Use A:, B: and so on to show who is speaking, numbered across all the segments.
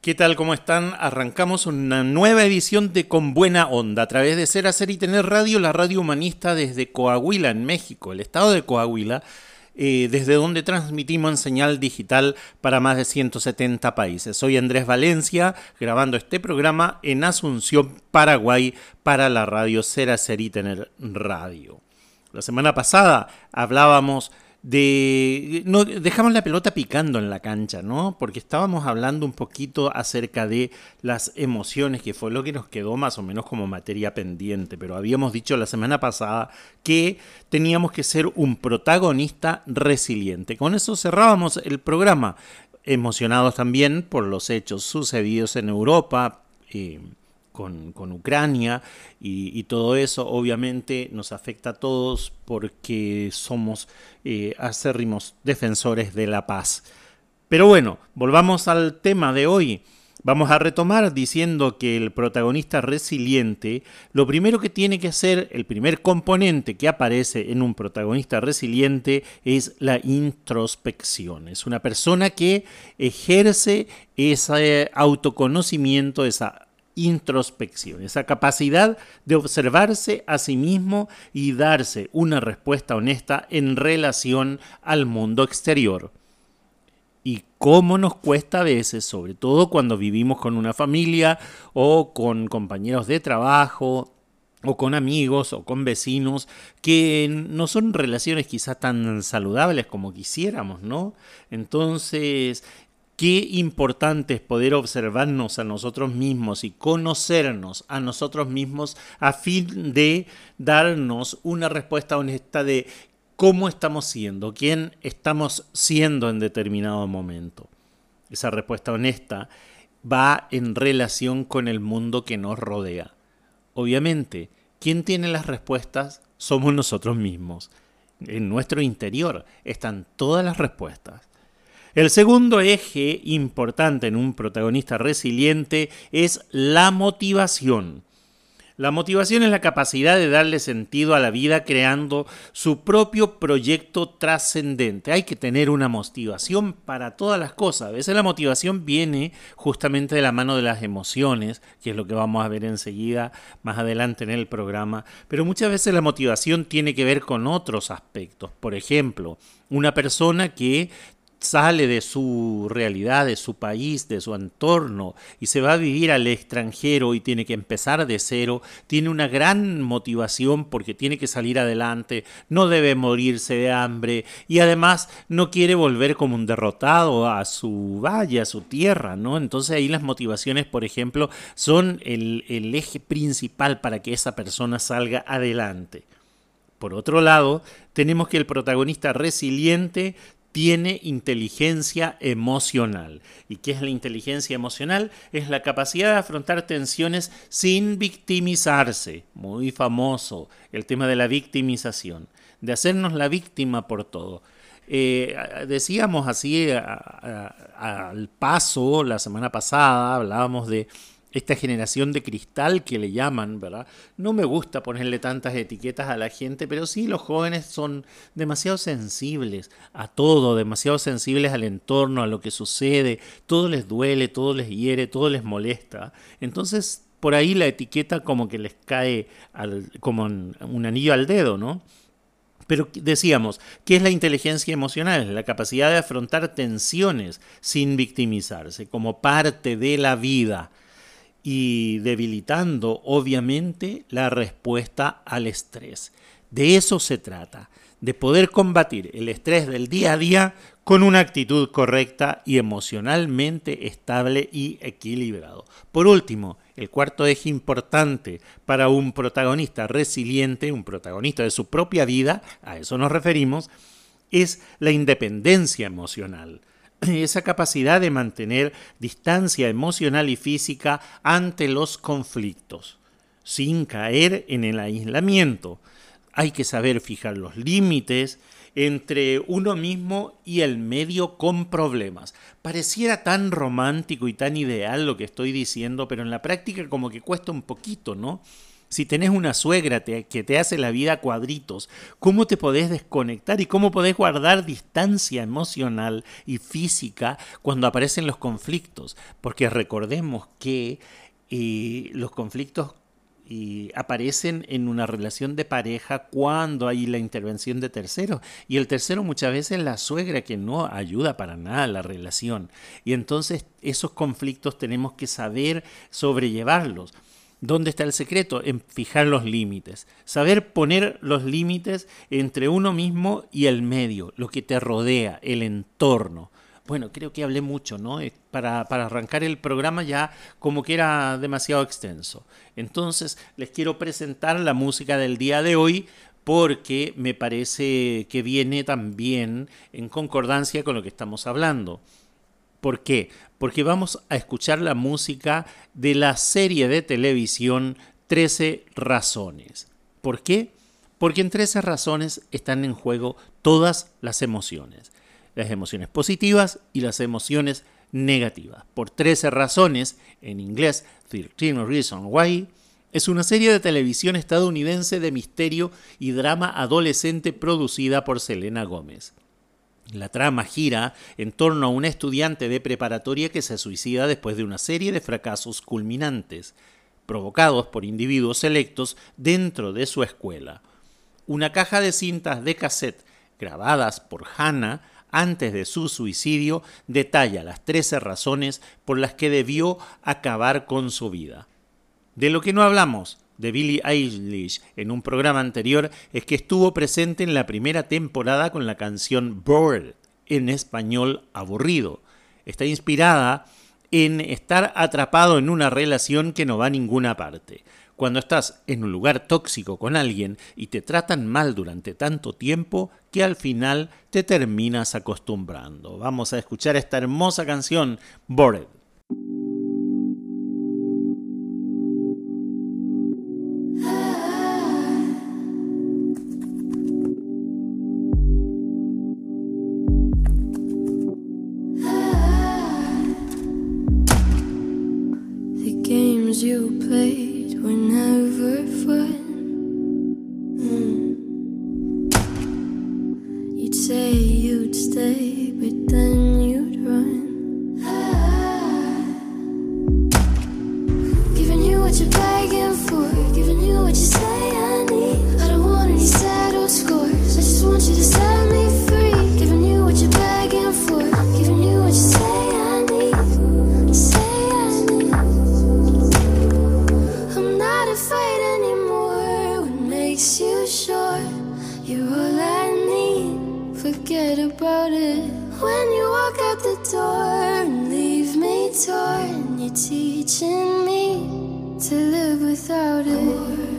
A: ¿Qué tal? ¿Cómo están? Arrancamos una nueva edición de Con Buena Onda a través de Ser, Hacer y Tener Radio, la radio humanista desde Coahuila, en México, el estado de Coahuila, eh, desde donde transmitimos en señal digital para más de 170 países. Soy Andrés Valencia, grabando este programa en Asunción, Paraguay, para la radio Ser, Hacer y Tener Radio. La semana pasada hablábamos de no dejamos la pelota picando en la cancha, ¿no? Porque estábamos hablando un poquito acerca de las emociones, que fue lo que nos quedó más o menos como materia pendiente, pero habíamos dicho la semana pasada que teníamos que ser un protagonista resiliente. Con eso cerrábamos el programa, emocionados también por los hechos sucedidos en Europa. Eh, con, Ucrania y, todo eso obviamente nos afecta a todos porque somos eh, acérrimos defensores de la paz. Pero bueno, volvamos al tema de hoy. Vamos a retomar diciendo que el protagonista resiliente, lo primero que tiene que hacer, el primer componente que aparece en un protagonista resiliente es la introspección. Es una persona que ejerce ese autoconocimiento, esa introspección, esa capacidad de observarse a sí mismo y darse una respuesta honesta en relación al mundo exterior. Y cómo nos cuesta a veces, sobre todo cuando vivimos con una familia o con compañeros de trabajo o con amigos o con vecinos, que no son relaciones quizá tan saludables como quisiéramos, ¿no? Entonces, Qué importante es poder observarnos a nosotros mismos y conocernos a nosotros mismos a fin de darnos una respuesta honesta de cómo estamos siendo, quién estamos siendo en determinado momento. Esa respuesta honesta va en relación con el mundo que nos rodea. Obviamente, quien tiene las respuestas somos nosotros mismos. En nuestro interior están todas las respuestas. El segundo eje importante en un protagonista resiliente es la motivación. La motivación es la capacidad de darle sentido a la vida creando su propio proyecto trascendente. Hay que tener una motivación para todas las cosas. A veces la motivación viene justamente de la mano de las emociones, que es lo que vamos a ver enseguida más adelante en el programa. Pero muchas veces la motivación tiene que ver con otros aspectos. Por ejemplo, una persona que sale de su realidad, de su país, de su entorno y se va a vivir al extranjero y tiene que empezar de cero, tiene una gran motivación porque tiene que salir adelante, no debe morirse de hambre y además no quiere volver como un derrotado a su valle, a su tierra, ¿no? Entonces ahí las motivaciones, por ejemplo, son el, el eje principal para que esa persona salga adelante. Por otro lado, tenemos que el protagonista resiliente tiene inteligencia emocional. ¿Y qué es la inteligencia emocional? Es la capacidad de afrontar tensiones sin victimizarse. Muy famoso el tema de la victimización, de hacernos la víctima por todo. Eh, decíamos así al paso la semana pasada, hablábamos de esta generación de cristal que le llaman, ¿verdad? No me gusta ponerle tantas etiquetas a la gente, pero sí los jóvenes son demasiado sensibles a todo, demasiado sensibles al entorno, a lo que sucede, todo les duele, todo les hiere, todo les molesta. Entonces, por ahí la etiqueta como que les cae como un anillo al dedo, ¿no? Pero decíamos, ¿qué es la inteligencia emocional? La capacidad de afrontar tensiones sin victimizarse, como parte de la vida y debilitando obviamente la respuesta al estrés. De eso se trata, de poder combatir el estrés del día a día con una actitud correcta y emocionalmente estable y equilibrado. Por último, el cuarto eje importante para un protagonista resiliente, un protagonista de su propia vida, a eso nos referimos, es la independencia emocional. esa capacidad de mantener distancia emocional y física ante los conflictos, sin caer en el aislamiento. Hay que saber fijar los límites entre uno mismo y el medio con problemas. Pareciera tan romántico y tan ideal lo que estoy diciendo, pero en la práctica como que cuesta un poquito, ¿no? Si tenés una suegra que te hace la vida cuadritos, ¿cómo te podés desconectar y cómo podés guardar distancia emocional y física cuando aparecen los conflictos? Porque recordemos que eh, los conflictos eh, aparecen en una relación de pareja cuando hay la intervención de terceros. Y el tercero muchas veces es la suegra que no ayuda para nada a la relación. Y entonces esos conflictos tenemos que saber sobrellevarlos. ¿Dónde está el secreto? En fijar los límites. Saber poner los límites entre uno mismo y el medio, lo que te rodea, el entorno. Bueno, creo que hablé mucho, ¿no? Para, para, arrancar el programa ya como que era demasiado extenso. Entonces, les quiero presentar la música del día de hoy porque me parece que viene también en concordancia con lo que estamos hablando. ¿Por qué? Porque vamos a escuchar la música de la serie de televisión 13 razones. ¿Por qué? Porque en 13 razones están en juego todas las emociones. Las emociones positivas y las emociones negativas. Por 13 razones, en inglés 13 Reasons Why, es una serie de televisión estadounidense de misterio y drama adolescente producida por Selena Gómez. La trama gira en torno a un estudiante de preparatoria que se suicida después de una serie de fracasos culminantes, provocados por individuos selectos dentro de su escuela. Una caja de cintas de cassette grabadas por Hannah antes de su suicidio detalla las 13 razones por las que debió acabar con su vida. De lo que no hablamos de Billie Eilish en un programa anterior es que estuvo presente en la primera temporada con la canción Bored, en español aburrido. Está inspirada en estar atrapado en una relación que no va a ninguna parte. Cuando estás en un lugar tóxico con alguien y te tratan mal durante tanto tiempo que al final te terminas acostumbrando. Vamos a escuchar esta hermosa canción, Bored.
B: forget about it when you walk out the door and leave me torn. You're teaching me to live without it.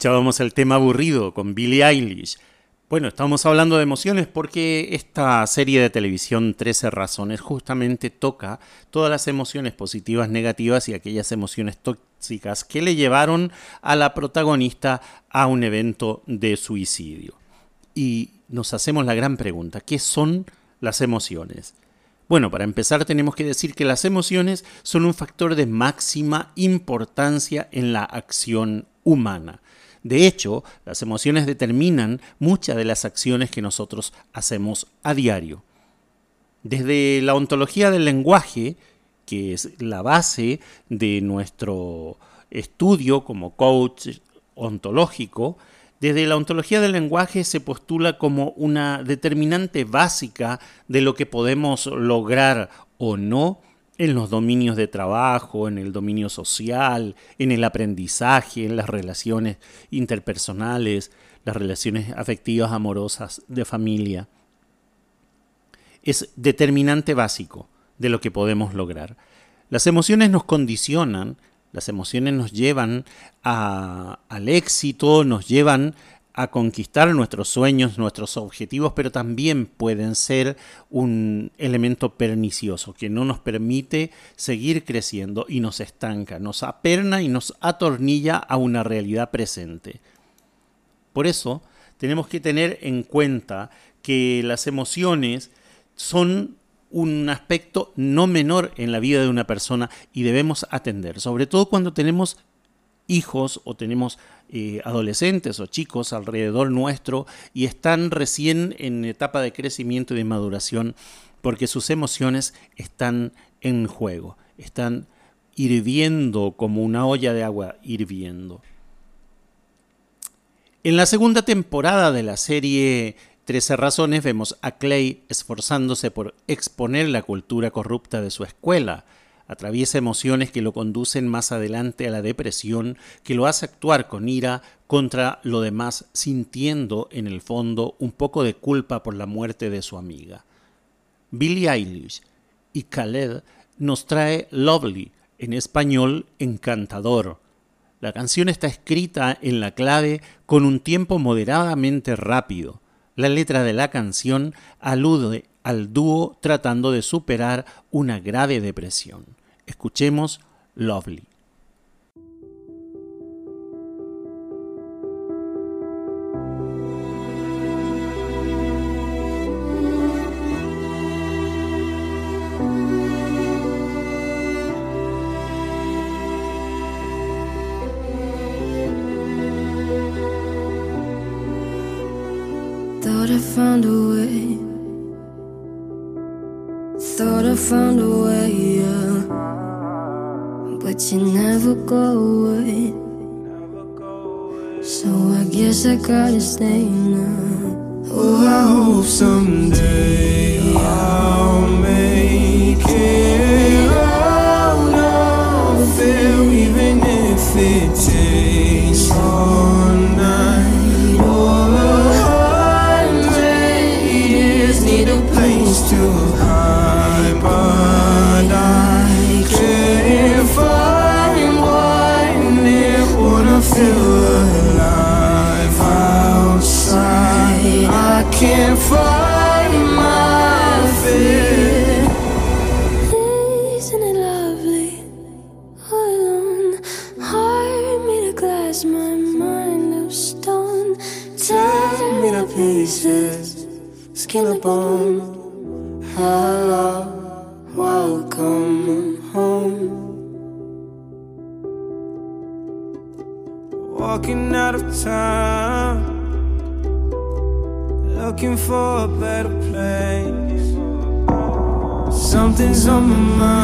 A: Escuchábamos el tema aburrido con Billie Eilish. Bueno, estamos hablando de emociones porque esta serie de televisión 13 razones justamente toca todas las emociones positivas, negativas y aquellas emociones tóxicas que le llevaron a la protagonista a un evento de suicidio. Y nos hacemos la gran pregunta, ¿qué son las emociones? Bueno, para empezar tenemos que decir que las emociones son un factor de máxima importancia en la acción humana. De hecho, las emociones determinan muchas de las acciones que nosotros hacemos a diario. Desde la ontología del lenguaje, que es la base de nuestro estudio como coach ontológico, desde la ontología del lenguaje se postula como una determinante básica de lo que podemos lograr o no en los dominios de trabajo, en el dominio social, en el aprendizaje, en las relaciones interpersonales, las relaciones afectivas amorosas de familia. Es determinante básico de lo que podemos lograr. Las emociones nos condicionan, las emociones nos llevan al éxito, nos llevan a conquistar nuestros sueños, nuestros objetivos, pero también pueden ser un elemento pernicioso que no nos permite seguir creciendo y nos estanca, nos aperna y nos atornilla a una realidad presente. Por eso tenemos que tener en cuenta que las emociones son un aspecto no menor en la vida de una persona y debemos atender, sobre todo cuando tenemos hijos o tenemos eh, adolescentes o chicos alrededor nuestro y están recién en etapa de crecimiento y de maduración porque sus emociones están en juego, están hirviendo como una olla de agua hirviendo. En la segunda temporada de la serie 13 razones vemos a Clay esforzándose por exponer la cultura corrupta de su escuela, atraviesa emociones que lo conducen más adelante a la depresión, que lo hace actuar con ira contra lo demás, sintiendo en el fondo un poco de culpa por la muerte de su amiga. Billie Eilish y Khaled nos trae Lovely, en español encantador. La canción está escrita en la clave con un tiempo moderadamente rápido. La letra de la canción alude al dúo tratando de superar una grave depresión. Escuchemos Lovely. Thought I found a way. Thought I found a way. But you never go away. So I guess I gotta stay now. Oh, I hope someday I'll make it out of there, even if it takes all night or a hundred years. Need a place to hide, far. Something's on my mind,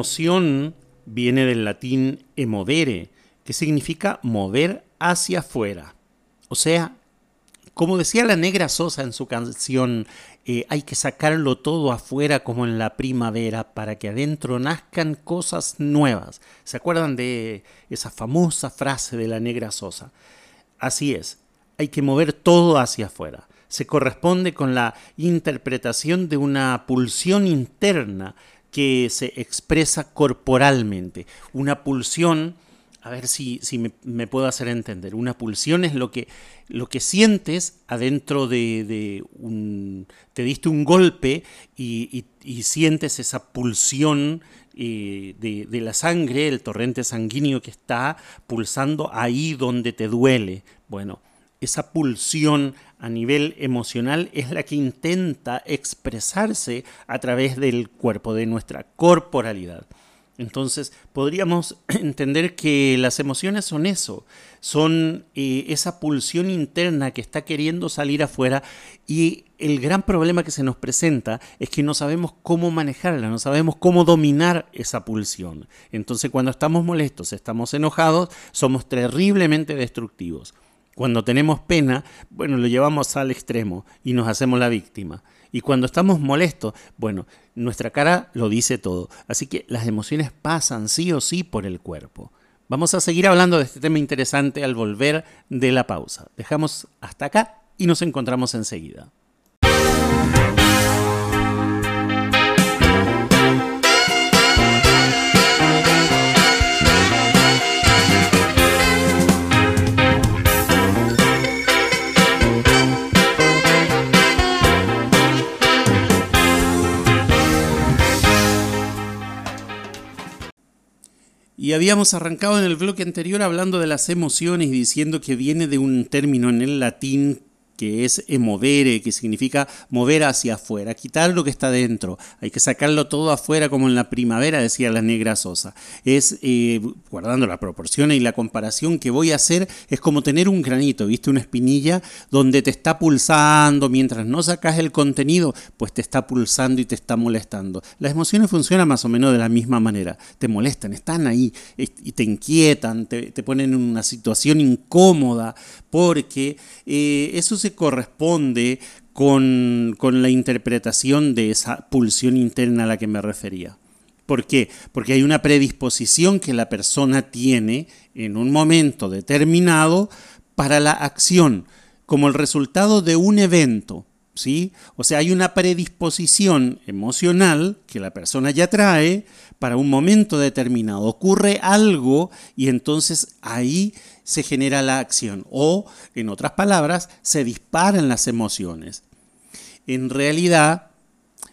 A: emoción viene del latín emovere, que significa mover hacia afuera. O sea, como decía la negra Sosa en su canción, eh, hay que sacarlo todo afuera como en la primavera para que adentro nazcan cosas nuevas. ¿Se acuerdan de esa famosa frase de la negra Sosa? Así es, hay que mover todo hacia afuera. Se corresponde con la interpretación de una pulsión interna que se expresa corporalmente. Una pulsión, a ver si, si me, puedo hacer entender, una pulsión es lo que, lo que sientes adentro de, un... te diste un golpe y, sientes esa pulsión eh, de, de, la sangre, el torrente sanguíneo que está pulsando ahí donde te duele. Bueno, esa pulsión a nivel emocional es la que intenta expresarse a través del cuerpo, de nuestra corporalidad. Entonces podríamos entender que las emociones son eso, son eh, esa pulsión interna que está queriendo salir afuera y el gran problema que se nos presenta es que no sabemos cómo manejarla, no sabemos cómo dominar esa pulsión. Entonces cuando estamos molestos, estamos enojados, somos terriblemente destructivos. Cuando tenemos pena, bueno, lo llevamos al extremo y nos hacemos la víctima. Y cuando estamos molestos, bueno, nuestra cara lo dice todo. Así que las emociones pasan sí o sí por el cuerpo. Vamos a seguir hablando de este tema interesante al volver de la pausa. Dejamos hasta acá y nos encontramos enseguida. Y habíamos arrancado en el bloque anterior hablando de las emociones y diciendo que viene de un término en el latín que es emovere, que significa mover hacia afuera, quitar lo que está dentro. Hay que sacarlo todo afuera como en la primavera, decía la negra Sosa. Es, eh, guardando la proporción y la comparación que voy a hacer, es como tener un granito, ¿viste? Una espinilla donde te está pulsando, mientras no sacas el contenido, pues te está pulsando y te está molestando. Las emociones funcionan más o menos de la misma manera. Te molestan, están ahí y te inquietan, te, ponen en una situación incómoda, porque eh, eso se corresponde con, la interpretación de esa pulsión interna a la que me refería. ¿Por qué? Porque hay una predisposición que la persona tiene en un momento determinado para la acción, como el resultado de un evento. ¿Sí? O sea, hay una predisposición emocional que la persona ya trae para un momento determinado. Ocurre algo y entonces ahí se genera la acción o, en otras palabras, se disparan las emociones. En realidad,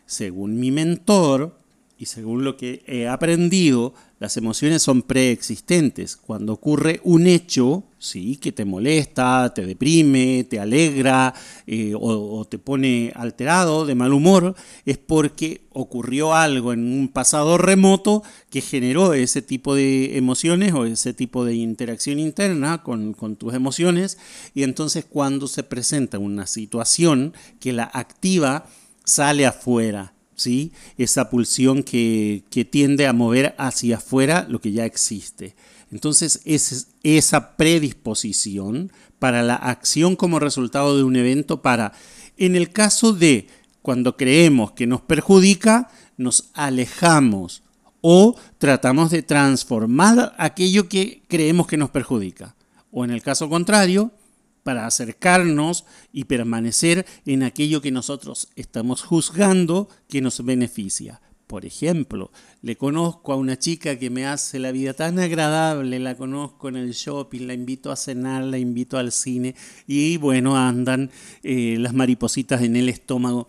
A: según mi mentor y según lo que he aprendido, las emociones son preexistentes. Cuando ocurre un hecho, sí, que te molesta, te deprime, te alegra eh, o, te pone alterado, de mal humor, es porque ocurrió algo en un pasado remoto que generó ese tipo de emociones o ese tipo de interacción interna con, con tus emociones. Y entonces cuando se presenta una situación que la activa, sale afuera ¿sí? esa pulsión que, tiende a mover hacia afuera lo que ya existe. Entonces, es esa predisposición para la acción como resultado de un evento para, en el caso de cuando creemos que nos perjudica, nos alejamos o tratamos de transformar aquello que creemos que nos perjudica. O en el caso contrario, para acercarnos y permanecer en aquello que nosotros estamos juzgando que nos beneficia. Por ejemplo, le conozco a una chica que me hace la vida tan agradable, la conozco en el shopping, la invito a cenar, la invito al cine y bueno, andan eh, las maripositas en el estómago.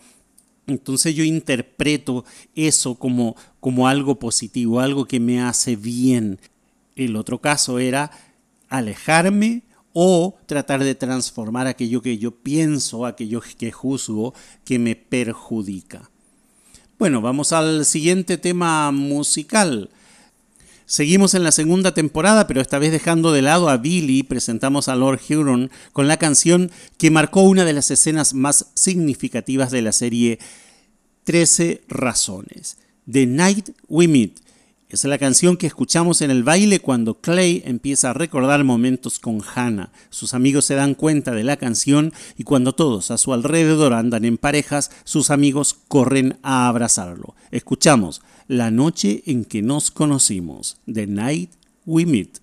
A: Entonces yo interpreto eso como, como algo positivo, algo que me hace bien. El otro caso era alejarme o tratar de transformar aquello que yo pienso, aquello que juzgo, que me perjudica. Bueno, vamos al siguiente tema musical. Seguimos en la segunda temporada, pero esta vez dejando de lado a Billy, presentamos a Lord Huron con la canción que marcó una de las escenas más significativas de la serie 13 Razones. The Night We Meet. Es la canción que escuchamos en el baile cuando Clay empieza a recordar momentos con Hannah. Sus amigos se dan cuenta de la canción y cuando todos a su alrededor andan en parejas, sus amigos corren a abrazarlo. Escuchamos La noche en que nos conocimos, The Night We Meet.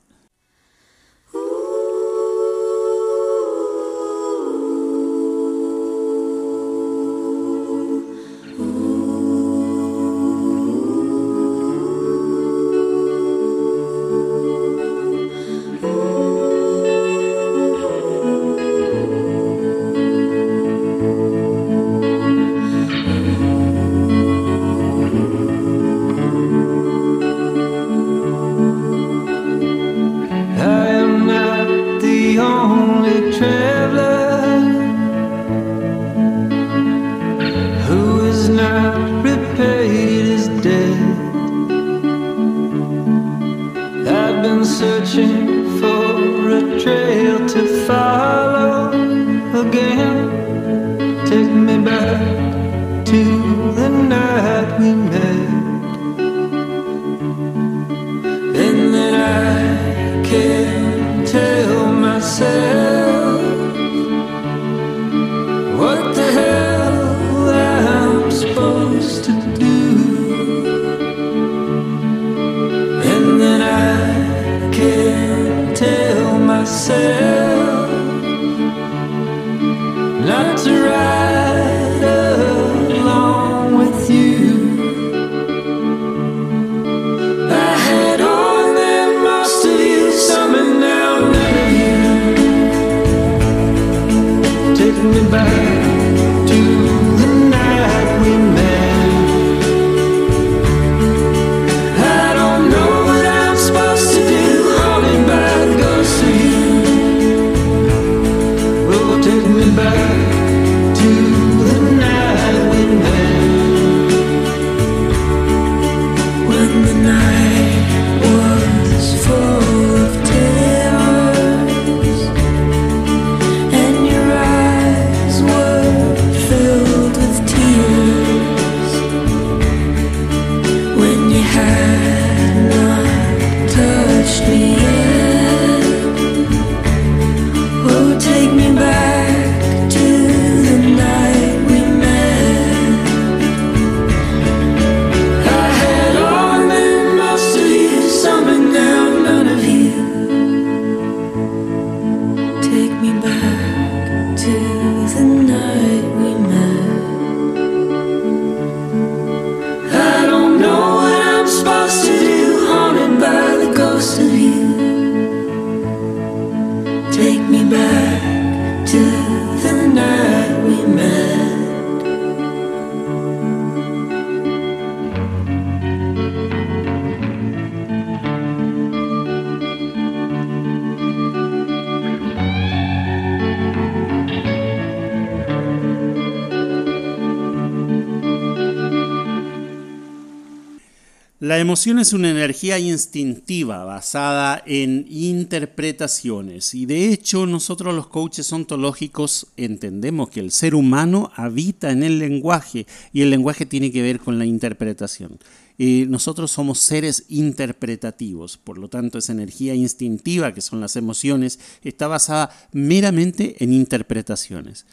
A: Emoción es una energía instintiva basada en interpretaciones y de hecho nosotros los coaches ontológicos entendemos que el ser humano habita en el lenguaje y el lenguaje tiene que ver con la interpretación. Eh, nosotros somos seres interpretativos, por lo tanto esa energía instintiva que son las emociones está basada meramente en interpretaciones.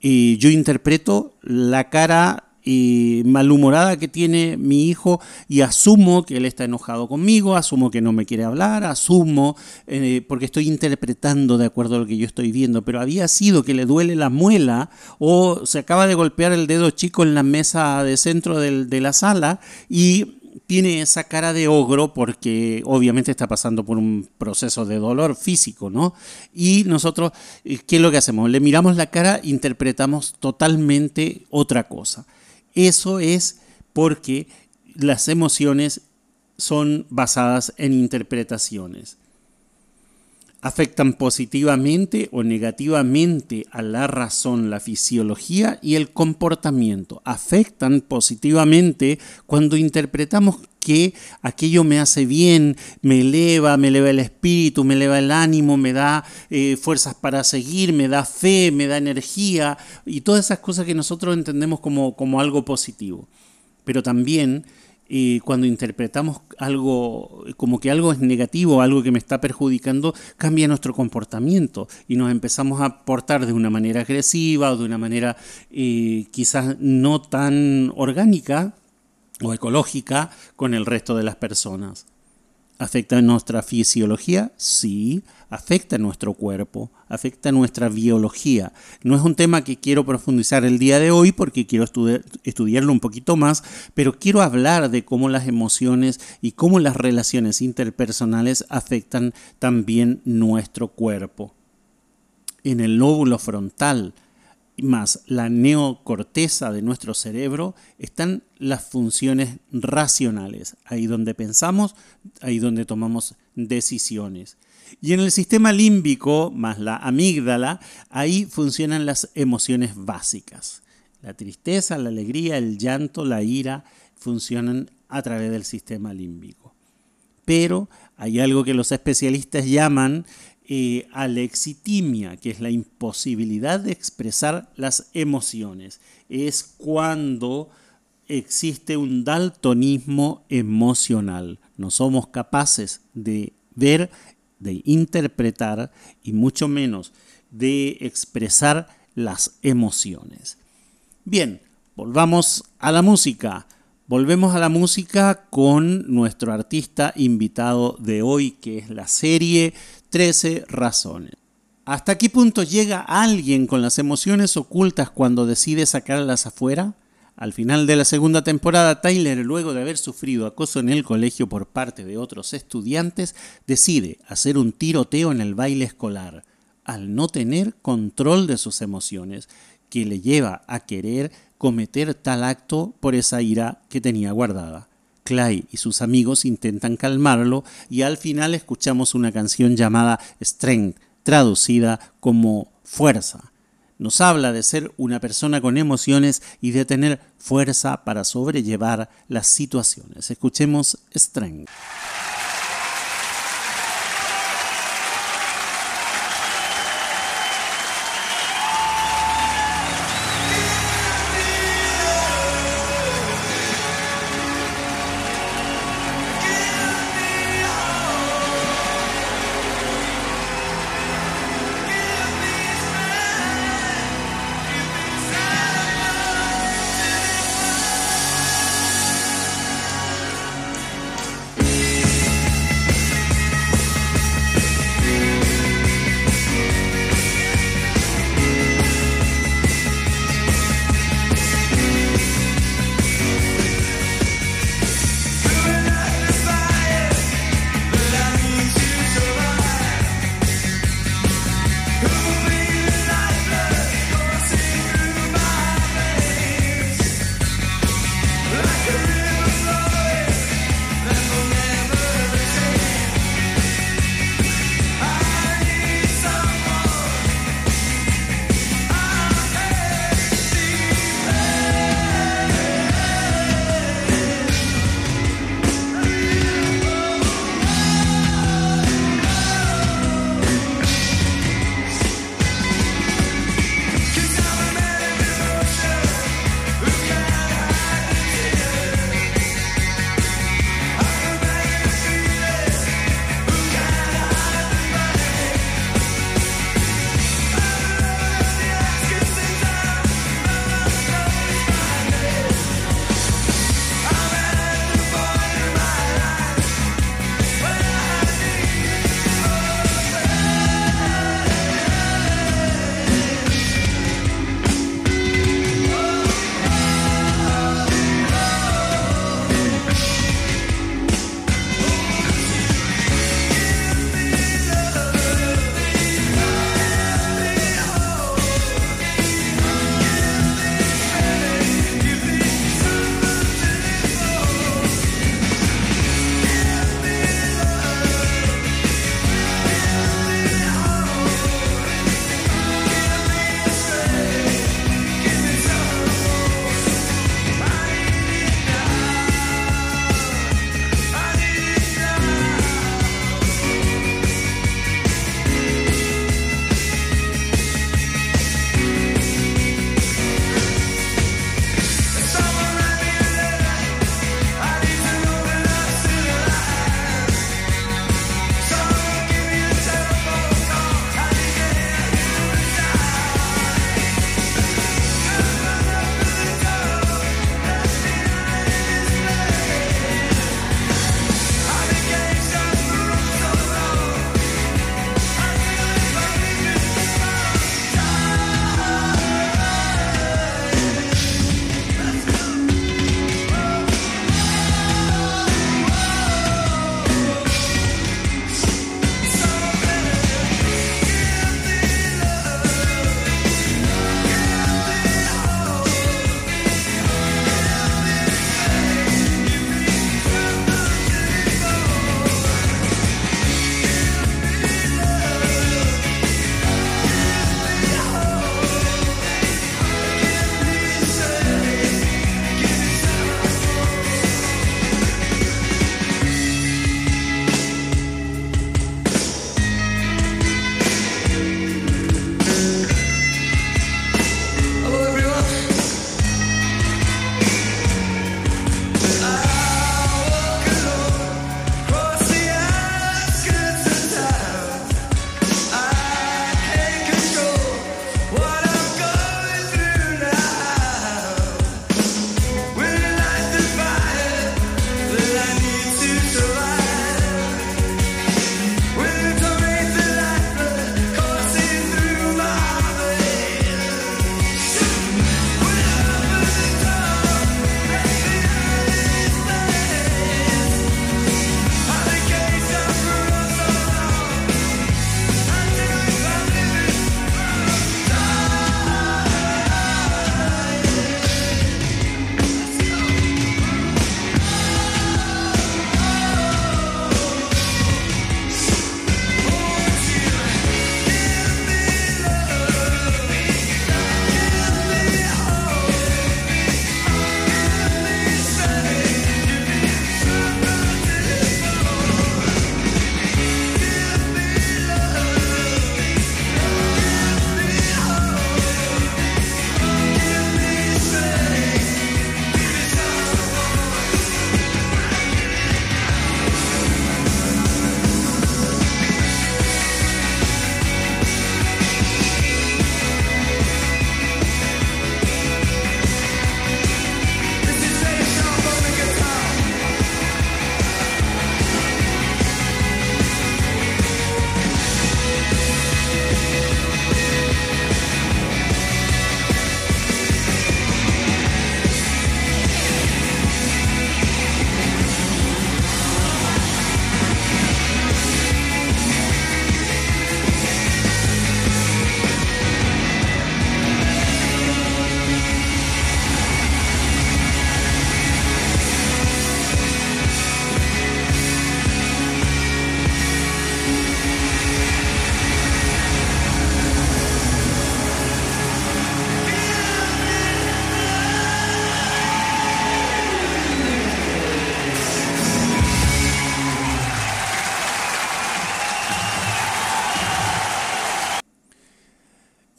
A: Eh, yo interpreto la cara eh, malhumorada que tiene mi hijo y asumo que él está enojado conmigo, asumo que no me quiere hablar, asumo eh, porque estoy interpretando de acuerdo a lo que yo estoy viendo, pero había sido que le duele la muela o se acaba de golpear el dedo chico en la mesa de centro de la sala y tiene esa cara de ogro porque obviamente está pasando por un proceso de dolor físico, ¿no? Y nosotros, eh, ¿qué es lo que hacemos? Le miramos la cara, interpretamos totalmente otra cosa. Eso es porque las emociones son basadas en interpretaciones afectan positivamente o negativamente a la razón, la fisiología y el comportamiento. Afectan positivamente cuando interpretamos que aquello me hace bien, me eleva, me eleva el espíritu, me eleva el ánimo, me da eh, fuerzas para seguir, me da fe, me da energía y todas esas cosas que nosotros entendemos como, como algo positivo. Pero también eh, cuando interpretamos algo como que algo es negativo, algo que me está perjudicando, cambia nuestro comportamiento y nos empezamos a portar de una manera agresiva o de una manera eh, quizás no tan orgánica o ecológica con el resto de las personas. ¿Afecta nuestra fisiología? Sí. ¿Afecta nuestro cuerpo? ¿Afecta nuestra biología? No es un tema que quiero profundizar el día de hoy porque quiero estudiar, estudiarlo un poquito más, pero quiero hablar de cómo las emociones y cómo las relaciones interpersonales afectan también nuestro cuerpo. En el lóbulo frontal, más la neocorteza de nuestro cerebro están las funciones racionales, ahí donde pensamos, ahí donde tomamos decisiones. Y en el sistema límbico, más la amígdala, ahí funcionan las emociones básicas. La tristeza, la alegría, el llanto, la ira, funcionan a través del sistema límbico. Pero hay algo que los especialistas llaman alexitimia, que es la imposibilidad de expresar las emociones. Es cuando existe un daltonismo emocional. No somos capaces de ver, de interpretar y mucho menos de expresar las emociones. Bien, volvamos a la música. Volvemos a la música con nuestro artista invitado de hoy, que es la serie 13 Razones. ¿Hasta qué punto llega alguien con las emociones ocultas cuando decide sacarlas afuera? Al final de la segunda temporada, Tyler, luego de haber sufrido acoso en el colegio por parte de otros estudiantes, decide hacer un tiroteo en el baile escolar, al no tener control de sus emociones, que le lleva a querer cometer tal acto por esa ira que tenía guardada. Clay y sus amigos intentan calmarlo y al final escuchamos una canción llamada Strength, traducida como fuerza. Nos habla de ser una persona con emociones y de tener fuerza para sobrellevar las situaciones. Escuchemos Strength.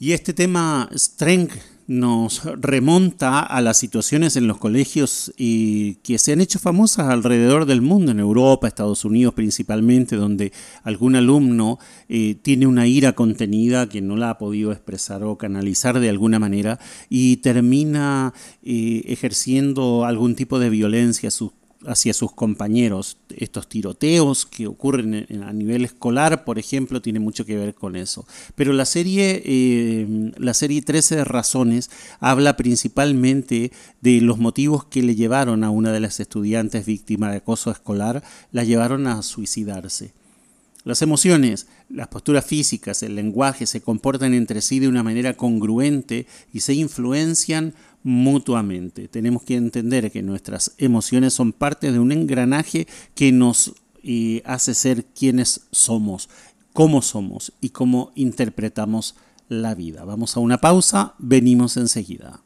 A: Y este tema, Strength, nos remonta a las situaciones en los colegios y que se han hecho famosas alrededor del mundo, en Europa, Estados Unidos principalmente, donde algún alumno eh, tiene una ira contenida que no la ha podido expresar o canalizar de alguna manera y termina eh, ejerciendo algún tipo de violencia hacia sus compañeros. Estos tiroteos que ocurren a nivel escolar, por ejemplo, tienen mucho que ver con eso. Pero la serie, eh, la serie 13 de razones habla principalmente de los motivos que le llevaron a una de las estudiantes víctima de acoso escolar, la llevaron a suicidarse. Las emociones, las posturas físicas, el lenguaje se comportan entre sí de una manera congruente y se influencian mutuamente. Tenemos que entender que nuestras emociones son parte de un engranaje que nos eh, hace ser quienes somos, cómo somos y cómo interpretamos la vida. Vamos a una pausa, venimos enseguida.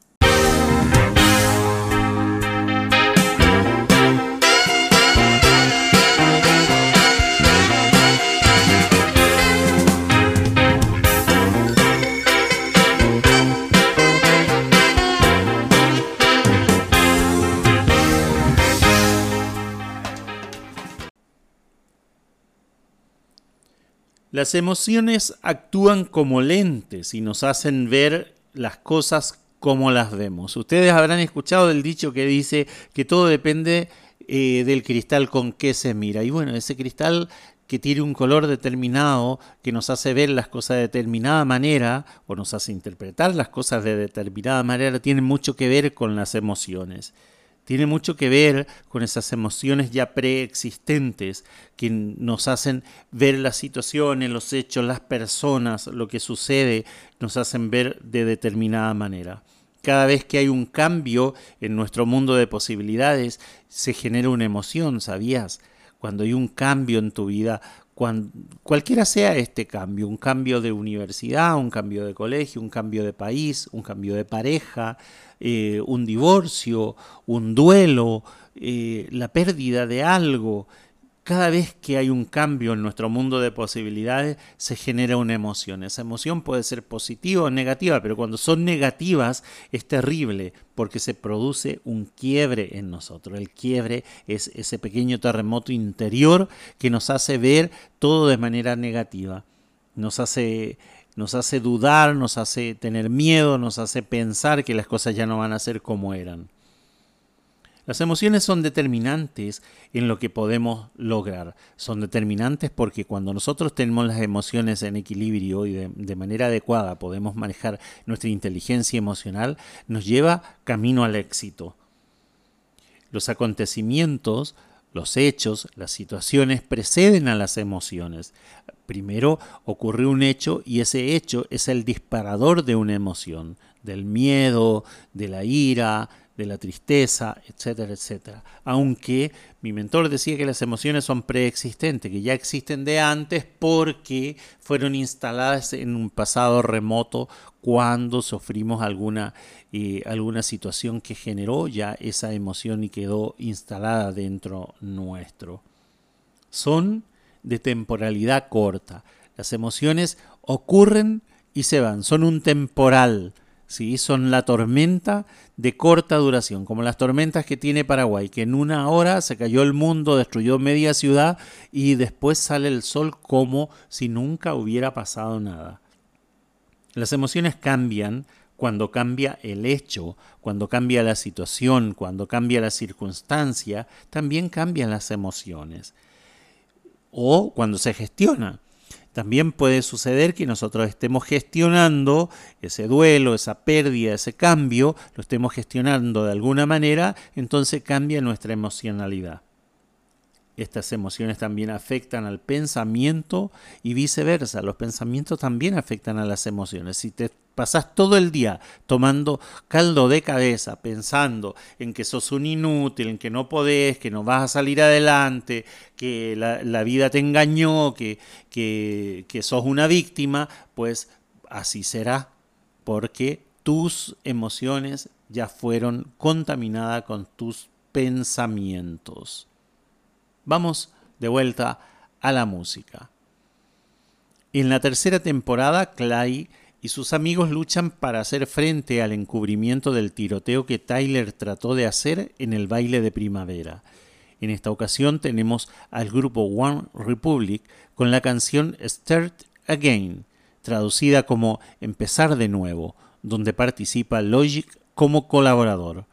A: Las emociones actúan como lentes y nos hacen ver las cosas como las vemos. Ustedes habrán escuchado el dicho que dice que todo depende eh, del cristal con que se mira. Y bueno, ese cristal que tiene un color determinado, que nos hace ver las cosas de determinada manera o nos hace interpretar las cosas de determinada manera, tiene mucho que ver con las emociones tiene mucho que ver con esas emociones ya preexistentes que nos hacen ver las situaciones, los hechos, las personas, lo que sucede, nos hacen ver de determinada manera. Cada vez que hay un cambio en nuestro mundo de posibilidades, se genera una emoción, ¿sabías? Cuando hay un cambio en tu vida, cualquiera sea este cambio, un cambio de universidad, un cambio de colegio, un cambio de país, un cambio de pareja, eh, un divorcio, un duelo, eh, la pérdida de algo, cada vez que hay un cambio en nuestro mundo de posibilidades, se genera una emoción. Esa emoción puede ser positiva o negativa, pero cuando son negativas es terrible porque se produce un quiebre en nosotros. El quiebre es ese pequeño terremoto interior que nos hace ver todo de manera negativa. Nos hace, nos hace dudar, nos hace tener miedo, nos hace pensar que las cosas ya no van a ser como eran. Las emociones son determinantes en lo que podemos lograr. Son determinantes porque cuando nosotros tenemos las emociones en equilibrio y de, manera adecuada podemos manejar nuestra inteligencia emocional, nos lleva camino al éxito. Los acontecimientos, los hechos, las situaciones preceden a las emociones. Primero ocurre un hecho y ese hecho es el disparador de una emoción, del miedo, de la ira, de la tristeza, etcétera, etcétera. Aunque mi mentor decía que las emociones son preexistentes, que ya existen de antes porque fueron instaladas en un pasado remoto cuando sufrimos alguna, eh, alguna situación que generó ya esa emoción y quedó instalada dentro nuestro. Son de temporalidad corta. Las emociones ocurren y se van, son un temporal ¿sí? son la tormenta de corta duración, como las tormentas que tiene Paraguay, que en una hora se cayó el mundo, destruyó media ciudad y después sale el sol como si nunca hubiera pasado nada. Las emociones cambian cuando cambia el hecho, cuando cambia la situación, cuando cambia la circunstancia, también cambian las emociones. O cuando se gestiona. También puede suceder que nosotros estemos gestionando ese duelo, esa pérdida, ese cambio, lo estemos gestionando de alguna manera, entonces cambia nuestra emocionalidad. Estas emociones también afectan al pensamiento y viceversa. Los pensamientos también afectan a las emociones. Si te pasas todo el día tomando caldo de cabeza, pensando en que sos un inútil, en que no podés, que no vas a salir adelante, que la, vida te engañó, que, que, que sos una víctima, pues así será, porque tus emociones ya fueron contaminadas con tus pensamientos. Vamos de vuelta a la música. En la tercera temporada, Clay y sus amigos luchan para hacer frente al encubrimiento del tiroteo que Tyler trató de hacer en el baile de primavera. En esta ocasión tenemos al grupo One Republic con la canción Start Again, traducida como Empezar de nuevo, donde participa Logic como colaborador.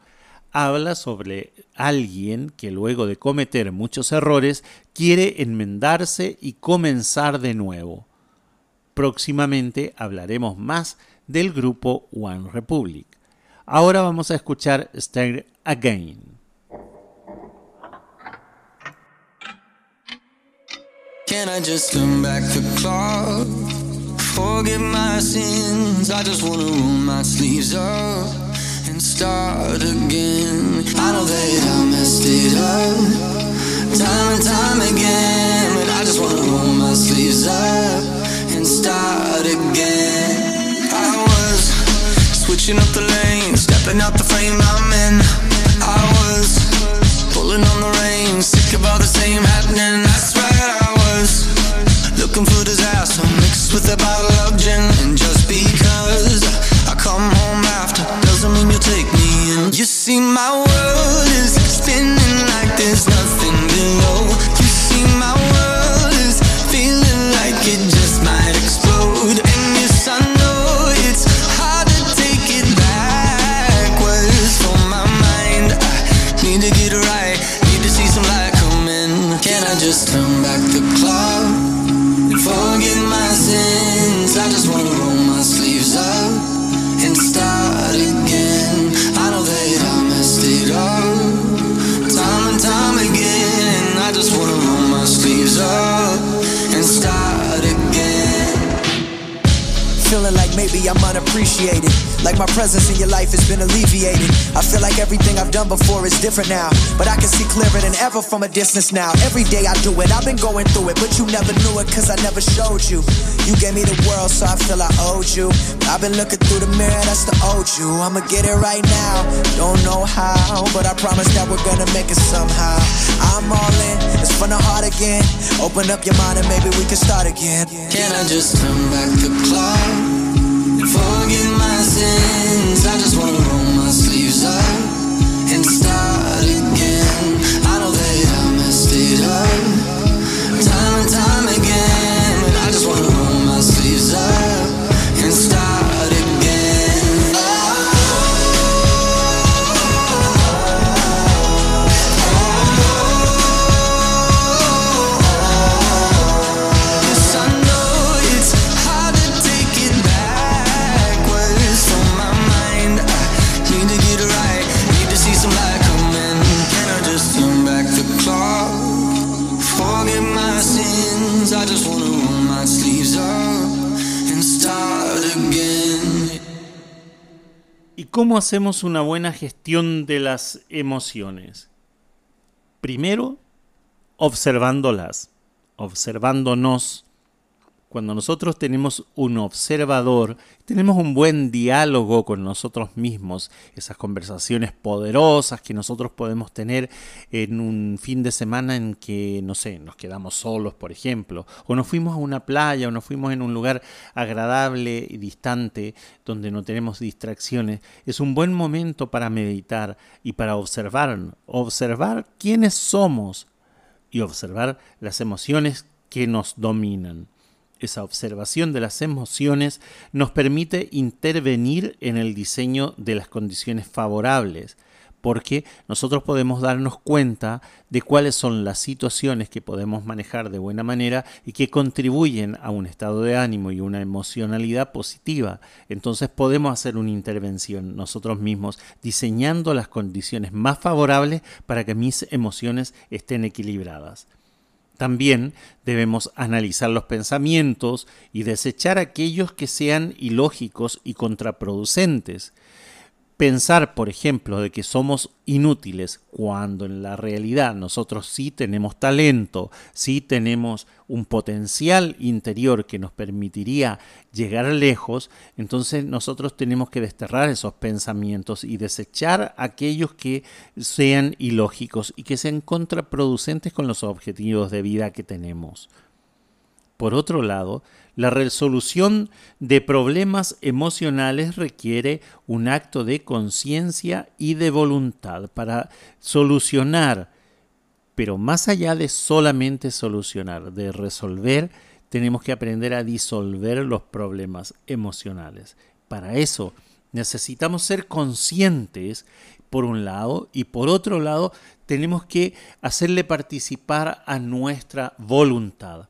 A: Habla sobre alguien que luego de cometer muchos errores quiere enmendarse y comenzar de nuevo. Próximamente hablaremos más del grupo One Republic. Ahora vamos a escuchar Start Again.
C: Can I just turn back the clock? Forget my sins. I just wanna roll my sleeves up start again. I know that I messed it up time and time again, but I just wanna roll my sleeves up and start again. I was switching up the lanes, stepping out the frame I'm in. I was pulling on the reins, sick of all the same happening. That's right, I was looking for disaster mixed with a bottle of gin. And just because I come home after take me in. You see, my world is spinning like there's nothing below. You see, my world is feeling like it
D: Feeling like maybe I'm unappreciated. Like my presence in your life has been alleviated. I feel like everything I've done before is different now. But I can see clearer than ever from a distance now. Every day I do it, I've been going through it. But you never knew it cause I never showed you. You gave me the world, so I feel I owed you. I've been looking through the mirror, that's the old you. I'ma get it right now. Don't know how, but I promise that we're gonna make it somehow. I'm all in, it's from the heart again. Open up your mind and maybe we can start again.
C: Can I just turn back the clock forget my sins? I just wanna roll my sleeves up and start again. I know that I messed it up
A: cómo hacemos una buena gestión de las emociones? Primero, observándolas, observándonos. Cuando nosotros tenemos un observador, tenemos un buen diálogo con nosotros mismos, esas conversaciones poderosas que nosotros podemos tener en un fin de semana en que, no sé, nos quedamos solos, por ejemplo, o nos fuimos a una playa o nos fuimos en un lugar agradable y distante donde no tenemos distracciones, es un buen momento para meditar y para observar, observar quiénes somos y observar las emociones que nos dominan. Esa observación de las emociones nos permite intervenir en el diseño de las condiciones favorables, porque nosotros podemos darnos cuenta de cuáles son las situaciones que podemos manejar de buena manera y que contribuyen a un estado de ánimo y una emocionalidad positiva. Entonces podemos hacer una intervención nosotros mismos diseñando las condiciones más favorables para que mis emociones estén equilibradas. También debemos analizar los pensamientos y desechar aquellos que sean ilógicos y contraproducentes. Pensar, por ejemplo, de que somos inútiles cuando en la realidad nosotros sí tenemos talento, sí tenemos un potencial interior que nos permitiría llegar lejos, entonces nosotros tenemos que desterrar esos pensamientos y desechar aquellos que sean ilógicos y que sean contraproducentes con los objetivos de vida que tenemos. Por otro lado, La resolución de problemas emocionales requiere un acto de conciencia y de voluntad para solucionar, pero más allá de solamente solucionar, de resolver, tenemos que aprender a disolver los problemas emocionales. Para eso necesitamos ser conscientes, por un lado, y por otro lado, tenemos que hacerle participar a nuestra voluntad.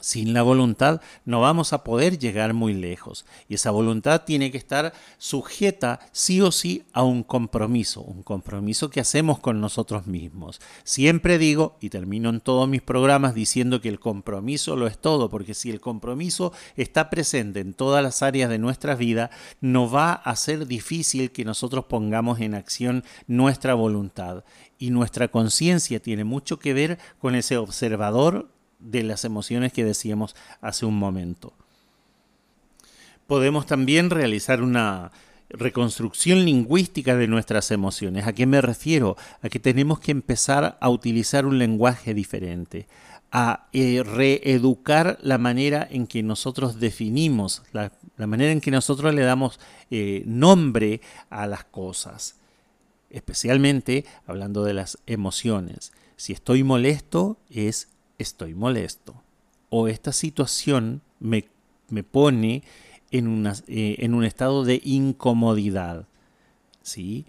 A: Sin la voluntad no vamos a poder llegar muy lejos y esa voluntad tiene que estar sujeta sí o sí a un compromiso, un compromiso que hacemos con nosotros mismos. Siempre digo y termino en todos mis programas diciendo que el compromiso lo es todo, porque si el compromiso está presente en todas las áreas de nuestra vida, no va a ser difícil que nosotros pongamos en acción nuestra voluntad. Y nuestra conciencia tiene mucho que ver con ese observador de las emociones que decíamos hace un momento. Podemos también realizar una reconstrucción lingüística de nuestras emociones. ¿A qué me refiero? A que tenemos que empezar a utilizar un lenguaje diferente, a eh, reeducar la manera en que nosotros definimos, la, manera en que nosotros le damos eh, nombre a las cosas, especialmente hablando de las emociones. Si estoy molesto es estoy molesto o esta situación me, me pone en, una, eh, en, un estado de incomodidad. ¿sí?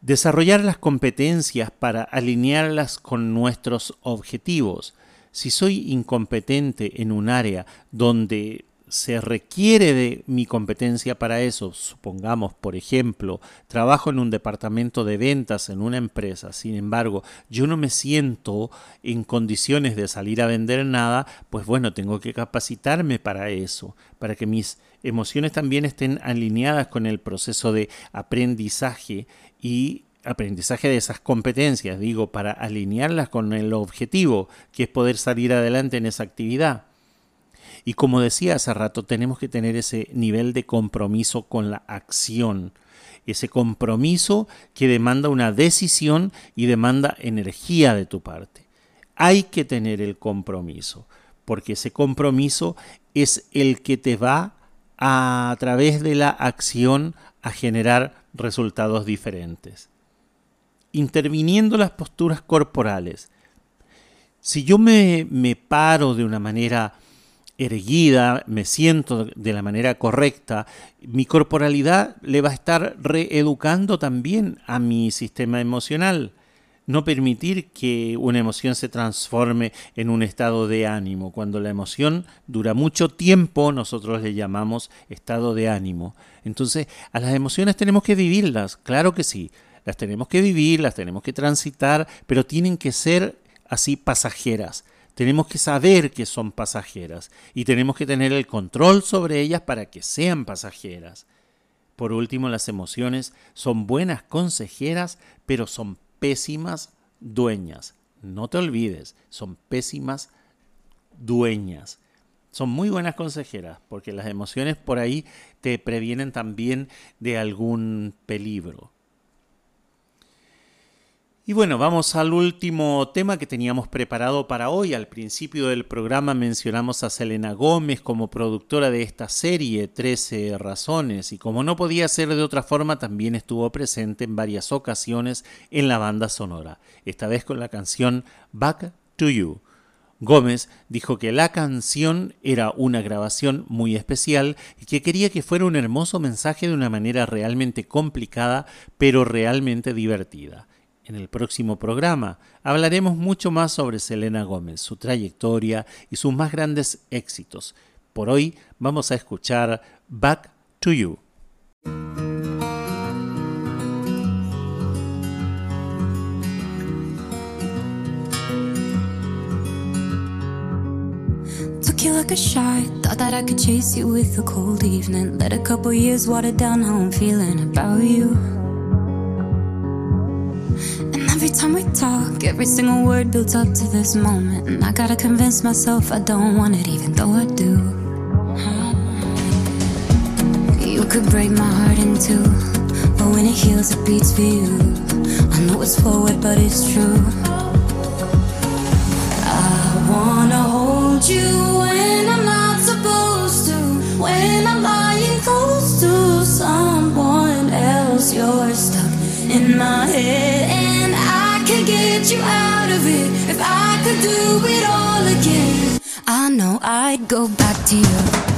A: Desarrollar las competencias para alinearlas con nuestros objetivos. Si soy incompetente en un área donde se requiere de mi competencia para eso. Supongamos, por ejemplo, trabajo en un departamento de ventas en una empresa, sin embargo, yo no me siento en condiciones de salir a vender nada, pues bueno, tengo que capacitarme para eso, para que mis emociones también estén alineadas con el proceso de aprendizaje y aprendizaje de esas competencias, digo, para alinearlas con el objetivo, que es poder salir adelante en esa actividad. Y como decía hace rato, tenemos que tener ese nivel de compromiso con la acción, ese compromiso que demanda una decisión y demanda energía de tu parte. Hay que tener el compromiso, porque ese compromiso es el que te va a, través de la acción a generar resultados diferentes. Interviniendo las posturas corporales. Si yo me, me paro de una manera erguida, me siento de la manera correcta, mi corporalidad le va a estar reeducando también a mi sistema emocional. No permitir que una emoción se transforme en un estado de ánimo. Cuando la emoción dura mucho tiempo, nosotros le llamamos estado de ánimo. Entonces, a las emociones tenemos que vivirlas, claro que sí. Las tenemos que vivir, las tenemos que transitar, pero tienen que ser así pasajeras tenemos que saber que son pasajeras y tenemos que tener el control sobre ellas para que sean pasajeras. Por último, las emociones son buenas consejeras, pero son pésimas dueñas. No te olvides, son pésimas dueñas. Son muy buenas consejeras, porque las emociones por ahí te previenen también de algún peligro. Y bueno, vamos al último tema que teníamos preparado para hoy. Al principio del programa mencionamos a Selena Gómez como productora de esta serie 13 Razones y como no podía ser de otra forma también estuvo presente en varias ocasiones en la banda sonora, esta vez con la canción Back to You. Gómez dijo que la canción era una grabación muy especial y que quería que fuera un hermoso mensaje de una manera realmente complicada pero realmente divertida. En el próximo programa hablaremos mucho más sobre Selena Gómez, su trayectoria y sus más grandes éxitos. Por hoy vamos a escuchar Back to You.
B: You. And every time we talk, every single word builds up to this moment. And I gotta convince myself I don't want it, even though I do. You could break my heart in two, but when it heals, it beats for you. I know it's forward, but it's true. I wanna hold you when I'm not supposed to. When I'm lying close to someone else, you're stuck in my head, and I could get you out of it if I could do it all again. I know I'd go back to you.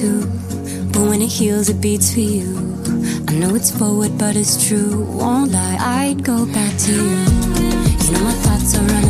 B: two, but when it heals, it beats for you. I know it's forward, but it's true. Won't lie, I'd go back to you. You know my thoughts are running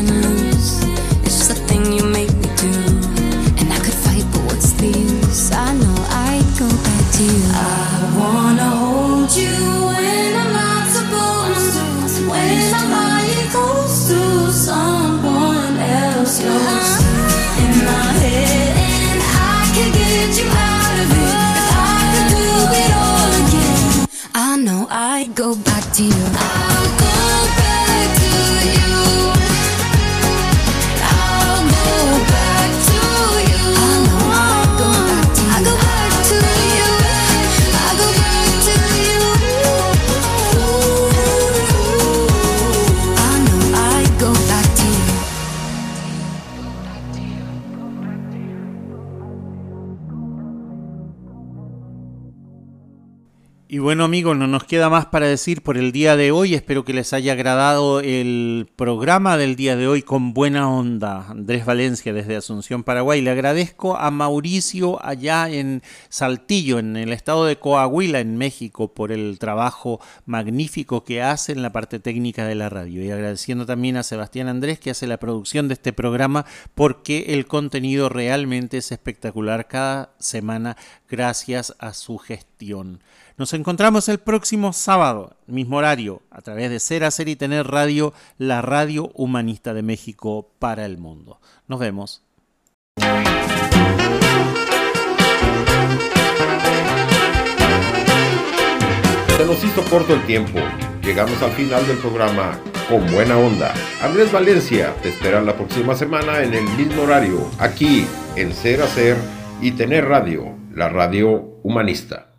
A: bueno amigos, no nos queda más para decir por el día de hoy. Espero que les haya agradado el programa del día de hoy con buena onda. Andrés Valencia desde Asunción, Paraguay. Le agradezco a Mauricio allá en Saltillo, en el estado de Coahuila, en México, por el trabajo magnífico que hace en la parte técnica de la radio. Y agradeciendo también a Sebastián Andrés que hace la producción de este programa porque el contenido realmente es espectacular cada semana gracias a su gestión. Nos encontramos el próximo sábado, mismo horario, a través de Ser, Hacer y Tener Radio, la radio humanista de México para el mundo. Nos vemos.
E: Se nos hizo corto el tiempo. Llegamos al final del programa con buena onda. Andrés Valencia te espera la próxima semana en el mismo horario, aquí en Ser, Hacer y Tener Radio, la radio humanista.